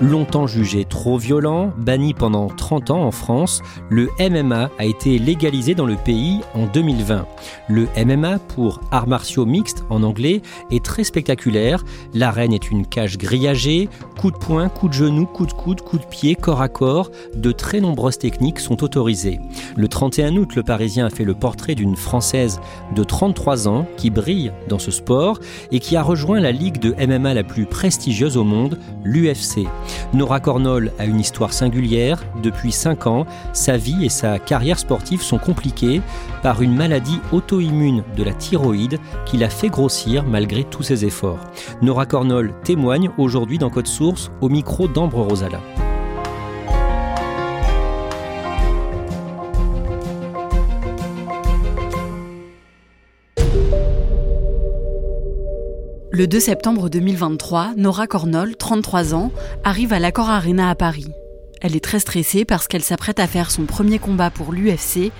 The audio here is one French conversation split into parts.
Longtemps jugé trop violent, banni pendant 30 ans en France, le MMA a été légalisé dans le pays en 2020. Le MMA, pour arts martiaux mixtes en anglais, est très spectaculaire. L'arène est une cage grillagée, coups de poing, coups de genou, coups de coude, coups de pied, corps à corps. De très nombreuses techniques sont autorisées. Le 31 août, le Parisien a fait le portrait d'une Française de 33 ans qui brille dans ce sport et qui a rejoint la ligue de MMA la plus prestigieuse au monde, l'UFC. Nora Cornol a une histoire singulière. Depuis 5 ans, sa vie et sa carrière sportive sont compliquées par une maladie auto-immune de la thyroïde qui l'a fait grossir malgré tous ses efforts. Nora Cornol témoigne aujourd'hui dans Code Source au micro d'Ambre Rosala. Le 2 septembre 2023, Nora Cornol, 33 ans, arrive à l'Accor Arena à Paris. Elle est très stressée parce qu'elle s'apprête à faire son premier combat pour l'UFC,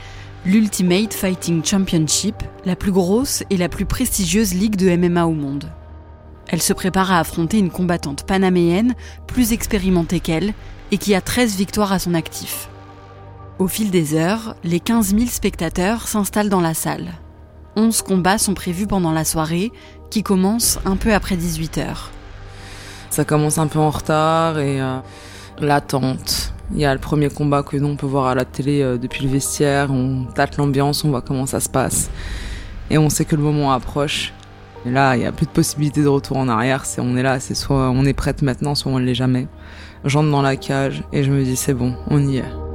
l'Ultimate Fighting Championship, la plus grosse et la plus prestigieuse ligue de MMA au monde. Elle se prépare à affronter une combattante panaméenne plus expérimentée qu'elle et qui a 13 victoires à son actif. Au fil des heures, les 15 000 spectateurs s'installent dans la salle. 11 combats sont prévus pendant la soirée, qui commence un peu après 18h. Ça commence un peu en retard et euh, l'attente. Il y a le premier combat que nous on peut voir à la télé euh, depuis le vestiaire, on tâte l'ambiance, on voit comment ça se passe. Et on sait que le moment approche. Et là, il n'y a plus de possibilité de retour en arrière. On est là, c'est soit on est prête maintenant, soit on ne l'est jamais. J'entre dans la cage et je me dis c'est bon, on y est.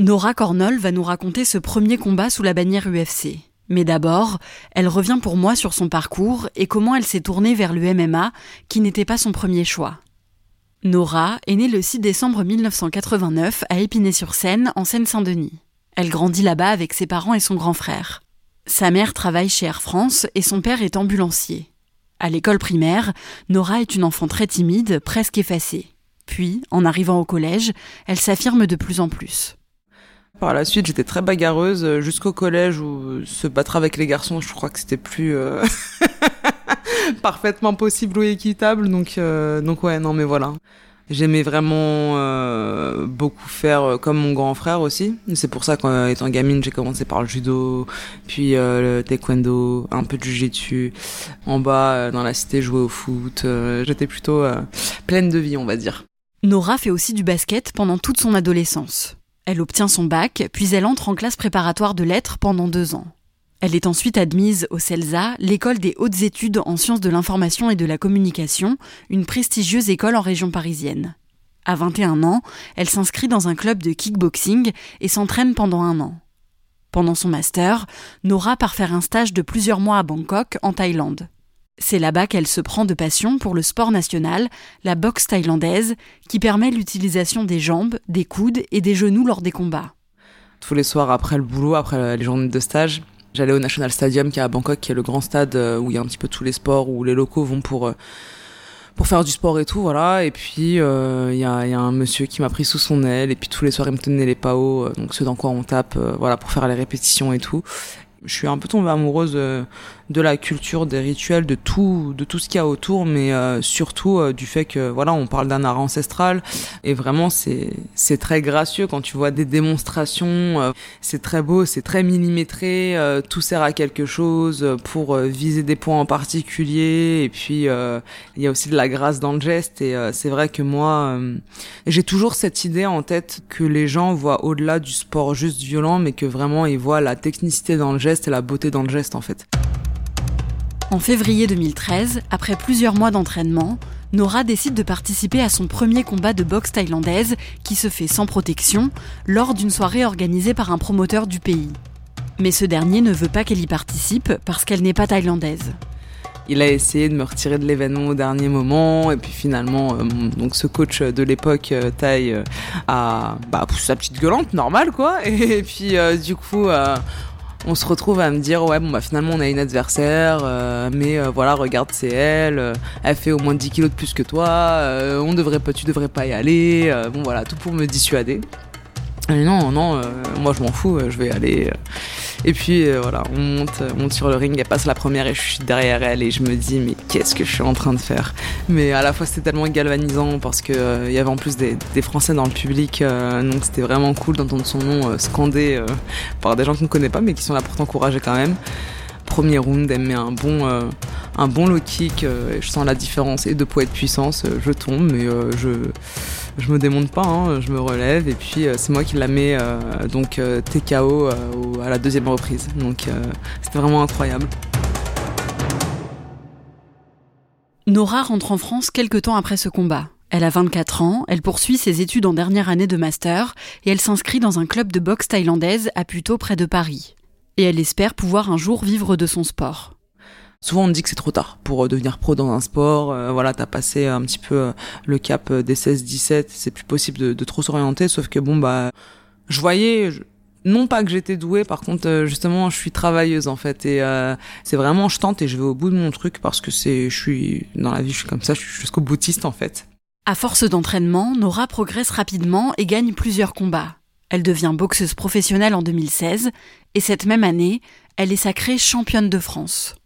Nora Cornol va nous raconter ce premier combat sous la bannière UFC. Mais d'abord, elle revient pour moi sur son parcours et comment elle s'est tournée vers le MMA, qui n'était pas son premier choix. Nora est née le 6 décembre 1989 à Épinay-sur-Seine, en Seine-Saint-Denis. Elle grandit là-bas avec ses parents et son grand frère. Sa mère travaille chez Air France et son père est ambulancier. À l'école primaire, Nora est une enfant très timide, presque effacée. Puis, en arrivant au collège, elle s'affirme de plus en plus. Par la suite, j'étais très bagarreuse euh, jusqu'au collège où se battre avec les garçons, je crois que c'était plus euh, parfaitement possible ou équitable. Donc, euh, donc ouais, non, mais voilà. J'aimais vraiment beaucoup faire comme mon grand frère aussi. C'est pour ça qu'en étant gamine, j'ai commencé par le judo, puis le taekwondo, un peu de jiu-jitsu. En bas, dans la cité, jouer au foot. J'étais plutôt pleine de vie, on va dire. Nora fait aussi du basket pendant toute son adolescence. Elle obtient son bac, puis elle entre en classe préparatoire de lettres pendant deux ans. Elle est ensuite admise au CELSA, l'école des hautes études en sciences de l'information et de la communication, une prestigieuse école en région parisienne. À 21 ans, elle s'inscrit dans un club de kickboxing et s'entraîne pendant un an. Pendant son master, Nora part faire un stage de plusieurs mois à Bangkok, en Thaïlande. C'est là-bas qu'elle se prend de passion pour le sport national, la boxe thaïlandaise, qui permet l'utilisation des jambes, des coudes et des genoux lors des combats. Tous les soirs après le boulot, après les journées de stage, j'allais au National Stadium qui est à Bangkok, qui est le grand stade euh, où il y a un petit peu tous les sports, où les locaux vont pour euh, pour faire du sport et tout, voilà. Et puis euh, il y, a, un monsieur qui m'a pris sous son aile, et puis tous les soirs il me tenait les PAO, donc ceux dans quoi on tape, voilà, pour faire les répétitions et tout. Je suis un peu tombée amoureuse euh, de la culture, des rituels, de tout, de tout ce qu'il y a autour, mais euh, surtout euh, du fait que voilà, on parle d'un art ancestral. Et vraiment c'est c'est très gracieux quand tu vois des démonstrations. c'est très beau, c'est très millimétré, tout sert à quelque chose pour viser des points en particulier. Et puis il y a aussi de la grâce dans le geste. Et c'est vrai que moi j'ai toujours cette idée en tête que les gens voient au-delà du sport juste violent, mais que vraiment ils voient la technicité dans le geste et la beauté dans le geste en fait. En février 2013, après plusieurs mois d'entraînement, Nora décide de participer à son premier combat de boxe thaïlandaise qui se fait sans protection lors d'une soirée organisée par un promoteur du pays. Mais ce dernier ne veut pas qu'elle y participe parce qu'elle n'est pas thaïlandaise. Il a essayé de me retirer de l'événement au dernier moment et puis finalement euh, donc ce coach de l'époque euh, Thaï euh, a bah, poussé sa petite gueulante normale quoi et puis du coup on se retrouve à me dire ouais bon bah finalement on a une adversaire euh, mais euh, voilà regarde c'est elle euh, elle fait au moins 10 kilos de plus que toi on devrait pas tu devrais pas y aller bon voilà tout pour me dissuader. Non non moi je m'en fous je vais aller et puis euh, voilà, on monte, monte sur le ring, elle passe la première et je suis derrière elle et je me dis mais qu'est-ce que je suis en train de faire? Mais à la fois c'était tellement galvanisant parce que euh, y avait en plus des, Français dans le public, euh, donc c'était vraiment cool d'entendre son nom scandé par des gens qu'on ne connaît pas mais qui sont là pour t'encourager quand même premier round, elle met un bon, un bon low kick. je sens la différence et de poids et de puissance. je tombe, mais je, je me démonte pas, hein, je me relève et puis euh, c'est moi qui la mets euh, donc euh, TKO à la deuxième reprise. Donc c'était vraiment incroyable. Nora rentre en France quelques temps après ce combat. Elle a 24 ans, elle poursuit ses études en dernière année de master et elle s'inscrit dans un club de boxe thaïlandaise à Puto près de Paris. Et elle espère pouvoir un jour vivre de son sport. Souvent on dit que c'est trop tard pour euh, devenir pro dans un sport. Euh, voilà, t'as passé un petit peu euh, le cap des 16-17, c'est plus possible de, trop s'orienter. Sauf que bon bah, je voyais, non pas que j'étais douée, par contre justement je suis travailleuse en fait et c'est vraiment je tente et je vais au bout de mon truc parce que c'est, je suis dans la vie, je suis comme ça, je suis jusqu'au boutiste en fait. À force d'entraînement, Nora progresse rapidement et gagne plusieurs combats. Elle devient boxeuse professionnelle en 2016 et cette même année, elle est sacrée championne de France.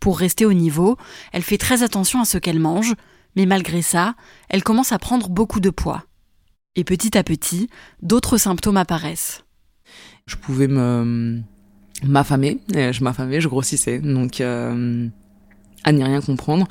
Pour rester au niveau, elle fait très attention à ce qu'elle mange, mais malgré ça, elle commence à prendre beaucoup de poids. Et petit à petit, d'autres symptômes apparaissent. Je pouvais me m'affamer, je m'affamais, je grossissais, donc euh, à n'y rien comprendre.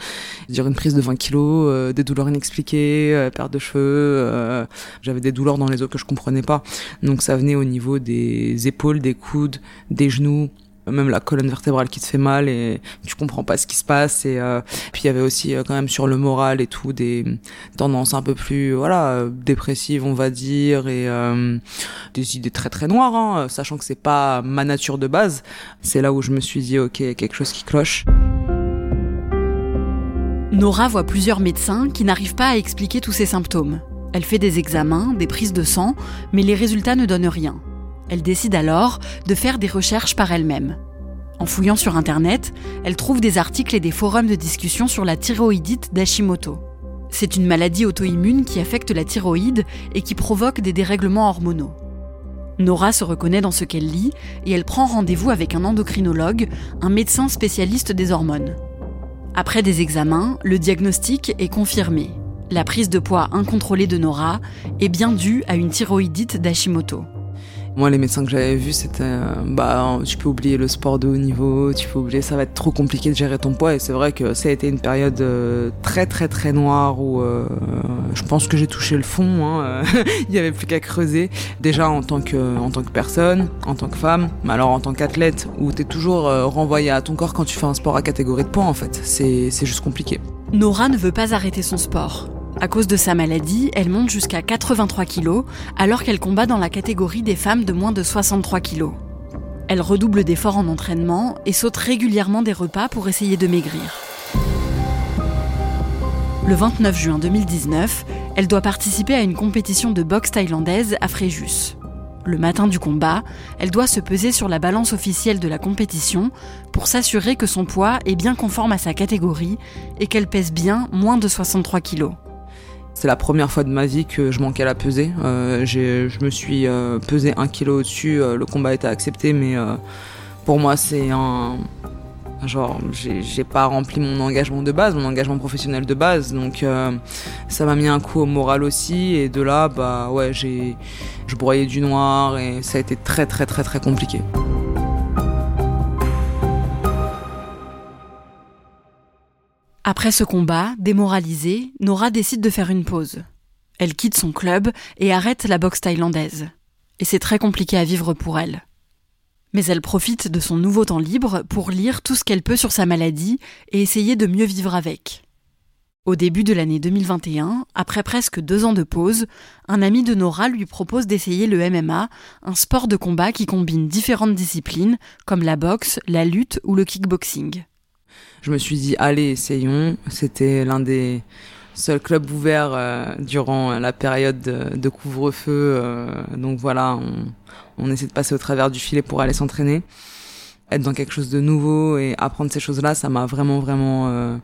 Dire une prise de 20 kilos, euh, des douleurs inexpliquées, euh, perte de cheveux, j'avais des douleurs dans les os que je comprenais pas. Donc ça venait au niveau des épaules, des coudes, des genoux, même la colonne vertébrale qui te fait mal et tu comprends pas ce qui se passe et euh, puis il y avait aussi euh, quand même sur le moral et tout des tendances un peu plus voilà dépressives on va dire et euh, des idées très très noires hein, sachant que c'est pas ma nature de base c'est là où je me suis dit ok quelque chose qui cloche Nora voit plusieurs médecins qui n'arrivent pas à expliquer tous ces symptômes. Elle fait des examens, des prises de sang, mais les résultats ne donnent rien. Elle décide alors de faire des recherches par elle-même. En fouillant sur Internet, elle trouve des articles et des forums de discussion sur la thyroïdite d'Hashimoto. C'est une maladie auto-immune qui affecte la thyroïde et qui provoque des dérèglements hormonaux. Nora se reconnaît dans ce qu'elle lit et elle prend rendez-vous avec un endocrinologue, un médecin spécialiste des hormones. Après des examens, le diagnostic est confirmé. La prise de poids incontrôlée de Nora est bien due à une thyroïdite d'Hashimoto. Moi, les médecins que j'avais vus, c'était, euh, bah, tu peux oublier le sport de haut niveau, tu peux oublier, ça va être trop compliqué de gérer ton poids. Et c'est vrai que ça a été une période euh, très, très, très noire où euh, je pense que j'ai touché le fond. Hein, Il n'y avait plus qu'à creuser. Déjà en tant que, en tant que personne, en tant que femme, mais alors en tant qu'athlète, où t'es toujours renvoyé à ton corps quand tu fais un sport à catégorie de poids, en fait. C'est juste compliqué. Nora ne veut pas arrêter son sport. À cause de sa maladie, elle monte jusqu'à 83 kg alors qu'elle combat dans la catégorie des femmes de moins de 63 kg. Elle redouble d'efforts en entraînement et saute régulièrement des repas pour essayer de maigrir. Le 29 juin 2019, elle doit participer à une compétition de boxe thaïlandaise à Fréjus. Le matin du combat, elle doit se peser sur la balance officielle de la compétition pour s'assurer que son poids est bien conforme à sa catégorie et qu'elle pèse bien moins de 63 kg. C'est la première fois de ma vie que je manquais à la peser. Euh, je me suis euh, pesé un kilo au-dessus. Euh, le combat été accepté, mais Pour moi, c'est un. Genre, j'ai pas rempli mon engagement de base, mon engagement professionnel de base, donc ça m'a mis un coup au moral aussi. Et de là, bah ouais, j'ai, je broyais du noir et ça a été très très très très compliqué. Après ce combat, démoralisée, Nora décide de faire une pause. Elle quitte son club et arrête la boxe thaïlandaise. Et c'est très compliqué à vivre pour elle. Mais elle profite de son nouveau temps libre pour lire tout ce qu'elle peut sur sa maladie et essayer de mieux vivre avec. Au début de l'année 2021, après presque deux ans de pause, un ami de Nora lui propose d'essayer le MMA, un sport de combat qui combine différentes disciplines comme la boxe, la lutte ou le kickboxing je me suis dit allez essayons. C'était l'un des seuls clubs ouverts euh, durant la période de, couvre-feu. Euh, donc voilà, on, essaie de passer au travers du filet pour aller s'entraîner. Être dans quelque chose de nouveau et apprendre ces choses-là, ça m'a vraiment vraiment euh,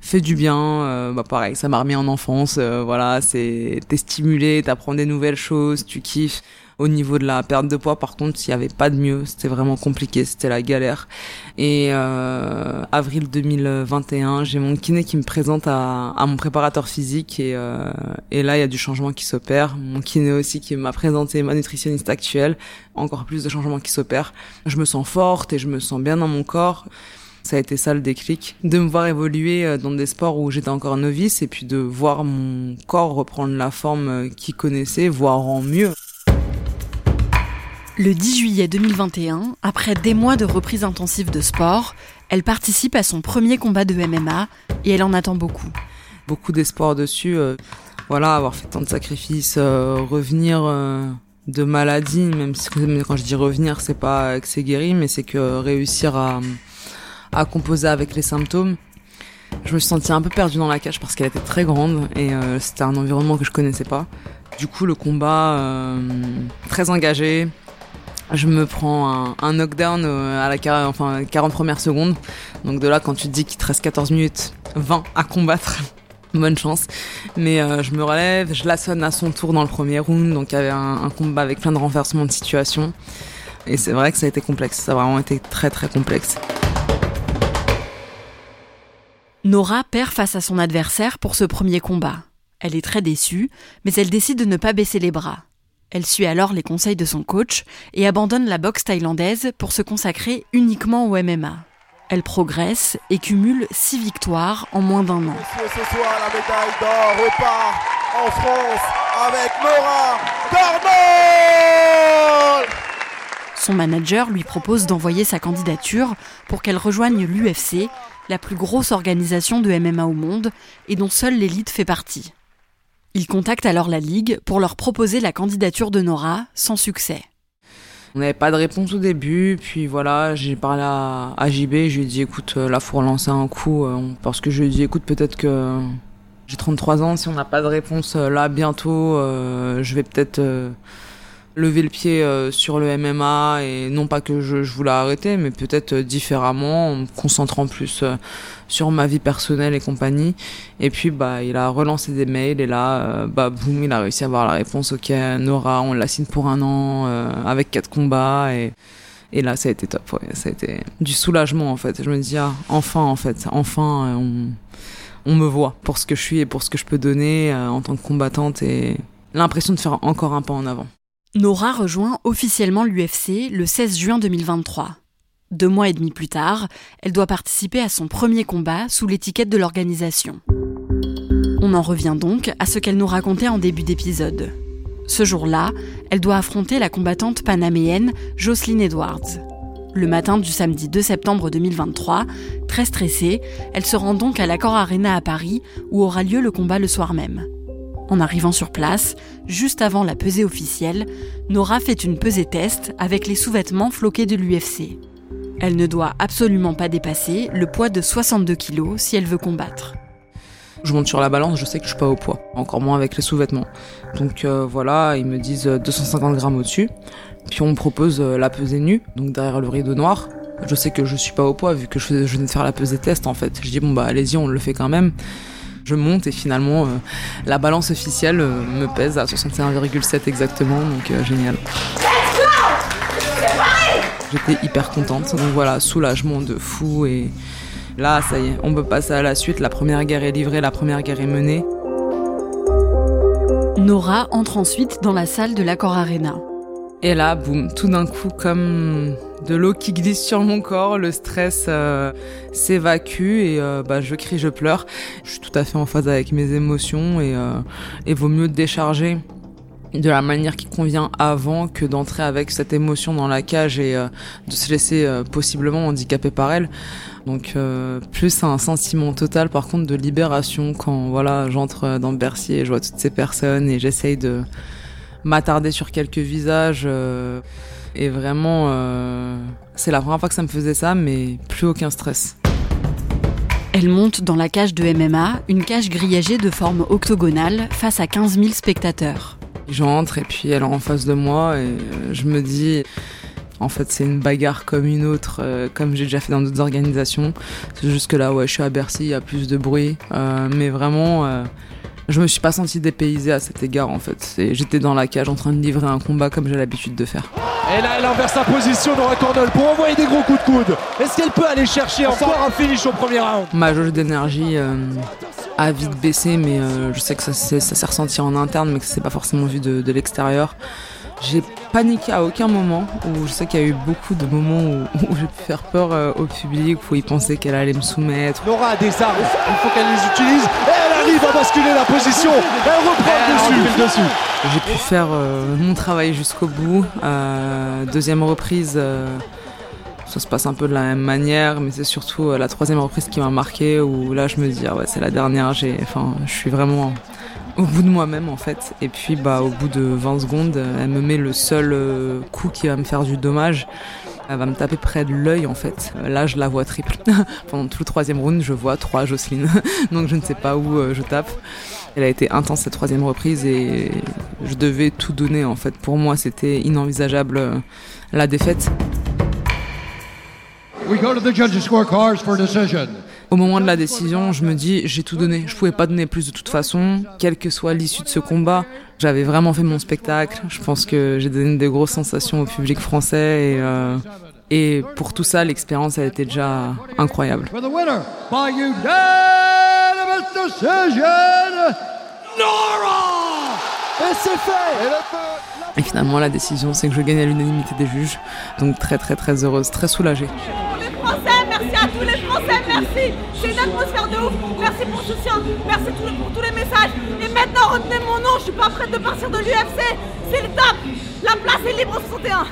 fait du bien. bah pareil, ça m'a remis en enfance. voilà, c'est t'es stimulé, t'apprends des nouvelles choses, tu kiffes. Au niveau de la perte de poids, par contre, s'il n'y avait pas de mieux. C'était vraiment compliqué, c'était la galère. Et euh, avril 2021, j'ai mon kiné qui me présente à, à mon préparateur physique et, euh, et là, il y a du changement qui s'opère. Mon kiné aussi qui m'a présenté ma nutritionniste actuelle. Encore plus de changements qui s'opèrent. Je me sens forte et je me sens bien dans mon corps ça a été ça le déclic, de me voir évoluer euh, dans des sports où j'étais encore novice et puis de voir mon corps reprendre la forme euh, qu'il connaissait, voire en mieux. Le 10 juillet 2021, après des mois de reprise intensive de sport, elle participe à son premier combat de MMA et elle en attend beaucoup. Beaucoup d'espoir dessus. Euh, voilà, avoir fait tant de sacrifices, euh, revenir euh, de maladie, même si quand je dis revenir, c'est pas que c'est guéri, mais c'est que réussir à, à composer avec les symptômes. Je me suis sentie un peu perdue dans la cage parce qu'elle était très grande et c'était un environnement que je connaissais pas. Du coup, le combat très engagé, je me prends un, knockdown euh, à la enfin 40 premières secondes. Donc de là, quand tu te dis qu'il te reste 14 minutes 20 à combattre, bonne chance. Mais euh, je me relève, je la sonne à son tour dans le premier round. Donc il y avait un, combat avec plein de renversements de situation. Et c'est vrai que ça a été complexe. Ça a vraiment été très très complexe. Nora perd face à son adversaire pour ce premier combat. Elle est très déçue, mais elle décide de ne pas baisser les bras. Elle suit alors les conseils de son coach et abandonne la boxe thaïlandaise pour se consacrer uniquement au MMA. Elle progresse et cumule six victoires en moins d'un an. Ce soir, la médaille d'or repart en France avec Nora Son manager lui propose d'envoyer sa candidature pour qu'elle rejoigne l'UFC, la plus grosse organisation de MMA au monde et dont seule l'élite fait partie. Il contacte alors la Ligue pour leur proposer la candidature de Nora, sans succès. On n'avait pas de réponse au début, puis voilà, j'ai parlé à, JB, je lui ai dit écoute, euh, là faut relancer un coup, euh, parce que je lui ai dit écoute, peut-être que j'ai 33 ans, si on n'a pas de réponse euh, là bientôt, je vais peut-être lever le pied euh, sur le MMA et non pas que je, je voulais arrêter, mais peut-être euh, différemment, en me concentrant plus euh, sur ma vie personnelle et compagnie. Et puis bah il a relancé des mails et là bah boum il a réussi à avoir la réponse. Ok Nora, on la signe pour un an avec quatre combats et et là ça a été top. Ouais, ça a été du soulagement en fait. Je me dis ah enfin en fait enfin on on me voit pour ce que je suis et pour ce que je peux donner en tant que combattante et l'impression de faire encore un pas en avant. Nora rejoint officiellement l'UFC le 16 juin 2023. Deux mois et demi plus tard, elle doit participer à son premier combat sous l'étiquette de l'organisation. On en revient donc à ce qu'elle nous racontait en début d'épisode. Ce jour-là, elle doit affronter la combattante panaméenne Jocelyn Edwards. Le matin du samedi 2 septembre 2023, très stressée, elle se rend donc à l'Accord Arena à Paris où aura lieu le combat le soir même. En arrivant sur place, juste avant la pesée officielle, Nora fait une pesée test avec les sous-vêtements floqués de l'UFC. Elle ne doit absolument pas dépasser le poids de 62 kg si elle veut combattre. Je monte sur la balance, je sais que je suis pas au poids, encore moins avec les sous-vêtements. Donc euh, voilà, ils me disent 250 euh, grammes au-dessus. Puis on me propose euh, la pesée nue, donc derrière le rideau noir. Je sais que je suis pas au poids vu que je, je venais de faire la pesée test en fait. Je dis bon bah allez-y, on le fait quand même. Je monte et finalement euh, la balance officielle euh, me pèse à 61,7 exactement, donc euh, génial. J'étais hyper contente. Donc voilà, soulagement de fou et là, ça y est, on peut passer à la suite. La première guerre est livrée, la première guerre est menée. Nora entre ensuite dans la salle de l'accord Arena. Et là, boum, tout d'un coup, comme de l'eau qui glisse sur mon corps, le stress euh, s'évacue et euh, bah, je crie, je pleure. Je suis tout à fait en phase avec mes émotions et, euh, et vaut mieux décharger de la manière qui convient avant que d'entrer avec cette émotion dans la cage et de se laisser possiblement handicaper par elle. Donc plus un sentiment total par contre de libération quand voilà j'entre dans Bercy et je vois toutes ces personnes et j'essaye de m'attarder sur quelques visages. Euh, et vraiment, euh, c'est la première fois que ça me faisait ça, mais plus aucun stress. Elle monte dans la cage de MMA, une cage grillagée de forme octogonale, face à 15 000 spectateurs. J'entre et puis elle est en face de moi et euh, je me dis, en fait, c'est une bagarre comme une autre, comme j'ai déjà fait dans d'autres organisations. C'est juste que là, ouais, je suis à Bercy, il y a plus de bruit. mais vraiment, je me suis pas senti dépaysé à cet égard en fait. J'étais dans la cage en train de livrer un combat comme j'ai l'habitude de faire. Et là, elle inverse sa position Nora Cornell pour envoyer des gros coups de coude. Est-ce qu'elle peut aller chercher encore un finish au premier round? Ma jauge d'énergie euh, a vite baissé, mais euh, je sais que ça, s'est ressenti en interne, mais que c'est pas forcément vu de, de l'extérieur. J'ai paniqué à aucun moment, où je sais qu'il y a eu beaucoup de moments où, j'ai pu faire peur euh, au public, où ils pensaient qu'elle allait me soumettre. Nora a des armes, il faut qu'elle les utilise, et elle arrive à basculer la position, elle reprend le dessus. J'ai pu faire euh, mon travail jusqu'au bout. Euh, deuxième reprise, ça se passe un peu de la même manière, mais c'est surtout la troisième reprise qui m'a marqué, où là je me dis, ah ouais, c'est la dernière, j'ai, enfin, je suis vraiment au bout de moi-même en fait. Et puis bah au bout de 20 secondes, elle me met le seul euh, coup qui va me faire du dommage. Elle va me taper près de l'œil en fait. Là je la vois triple. Pendant tout le troisième round, je vois trois Jocelyne. Donc je ne sais pas où euh, je tape. Elle a été intense cette troisième reprise et je devais tout donner en fait. Pour moi c'était inenvisageable euh, la défaite. Au moment de la décision, je me dis, j'ai tout donné. Je pouvais pas donner plus de toute façon, quelle que soit l'issue de ce combat. J'avais vraiment fait mon spectacle. Je pense que j'ai donné des grosses sensations au public français et, euh, et pour tout ça, l'expérience a été déjà incroyable. Et c'est fait Et finalement, la décision, c'est que je gagne à l'unanimité des juges. Donc très très très heureuse, très soulagée. Merci à tous les Français, C'est une atmosphère de ouf. Merci pour le soutien, merci pour tous les messages. Et maintenant, retenez mon nom, je suis pas prête de partir de l'UFC. C'est le top. La place est libre au 61.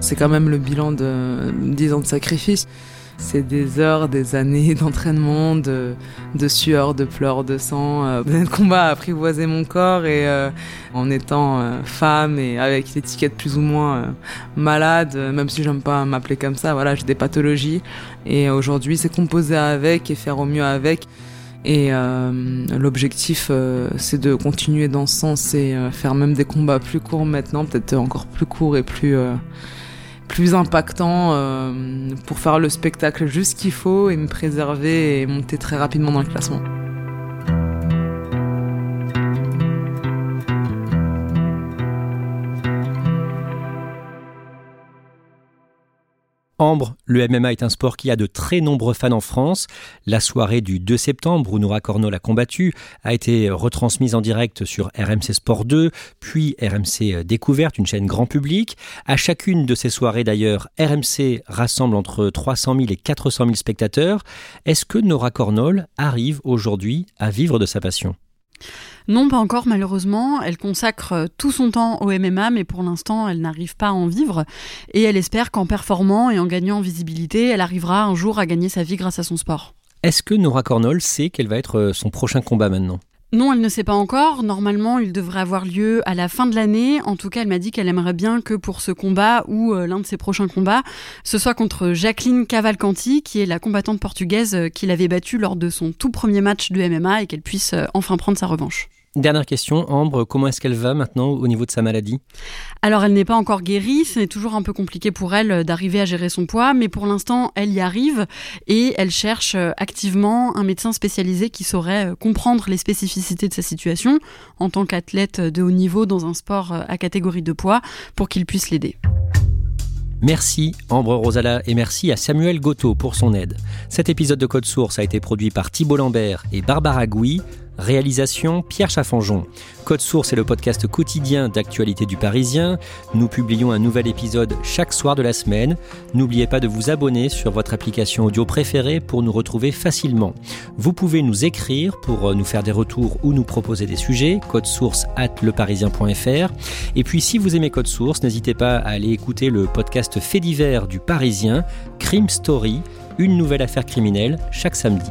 C'est quand même le bilan de 10 ans de sacrifice. C'est des heures, des années d'entraînement, de, de sueur, de pleurs, de sang. Euh, le combat a apprivoisé mon corps et euh, en étant euh, femme et avec l'étiquette plus ou moins euh, malade, même si j'aime pas m'appeler comme ça, voilà, j'ai des pathologies. Et aujourd'hui, c'est composer avec et faire au mieux avec. Et l'objectif, c'est de continuer dans ce sens et faire même des combats plus courts maintenant, peut-être encore plus courts et plus plus impactant euh, pour faire le spectacle juste qu'il faut et me préserver et monter très rapidement dans le classement. Le MMA est un sport qui a de très nombreux fans en France. La soirée du 2 septembre où Nora Corneau l'a combattu a été retransmise en direct sur RMC Sport 2, puis RMC Découverte, une chaîne grand public. À chacune de ces soirées d'ailleurs, RMC rassemble entre 300 000 et 400 000 spectateurs. Est-ce que Nora Cornol arrive aujourd'hui à vivre de sa passion? Non, pas encore malheureusement. Elle consacre euh, tout son temps au MMA, mais pour l'instant, elle n'arrive pas à en vivre. Et elle espère qu'en performant et en gagnant en visibilité, elle arrivera un jour à gagner sa vie grâce à son sport. Est-ce que Nora Cornol sait quel va être euh, son prochain combat maintenant? Non, elle ne sait pas encore. Normalement, il devrait avoir lieu à la fin de l'année. En tout cas, elle m'a dit qu'elle aimerait bien que pour ce combat ou euh, l'un de ses prochains combats, ce soit contre Jacqueline Cavalcanti, qui est la combattante portugaise qu'il avait battue lors de son tout premier match de MMA et qu'elle puisse enfin prendre sa revanche. Dernière question, Ambre, comment est-ce qu'elle va maintenant au niveau de sa maladie? Alors elle n'est pas encore guérie, c'est toujours un peu compliqué pour elle euh, d'arriver à gérer son poids, mais pour l'instant elle y arrive et elle cherche euh, activement un médecin spécialisé qui saurait euh, comprendre les spécificités de sa situation en tant qu'athlète de haut niveau dans un sport à catégorie de poids pour qu'il puisse l'aider. Merci Ambre Rosala et merci à Samuel Goto pour son aide. Cet épisode de Code Source a été produit par Thibault Lambert et Barbara Gouy. Réalisation Pierre Chaffanjon. Code Source est le podcast quotidien d'actualité du Parisien. Nous publions un nouvel épisode chaque soir de la semaine. N'oubliez pas de vous abonner sur votre application audio préférée pour nous retrouver facilement. Vous pouvez nous écrire pour euh, nous faire des retours ou nous proposer des sujets. Code Source at leparisien.fr. Et puis si vous aimez Code Source, n'hésitez pas à aller écouter le podcast Fait divers du Parisien, Crime Story, une nouvelle affaire criminelle chaque samedi.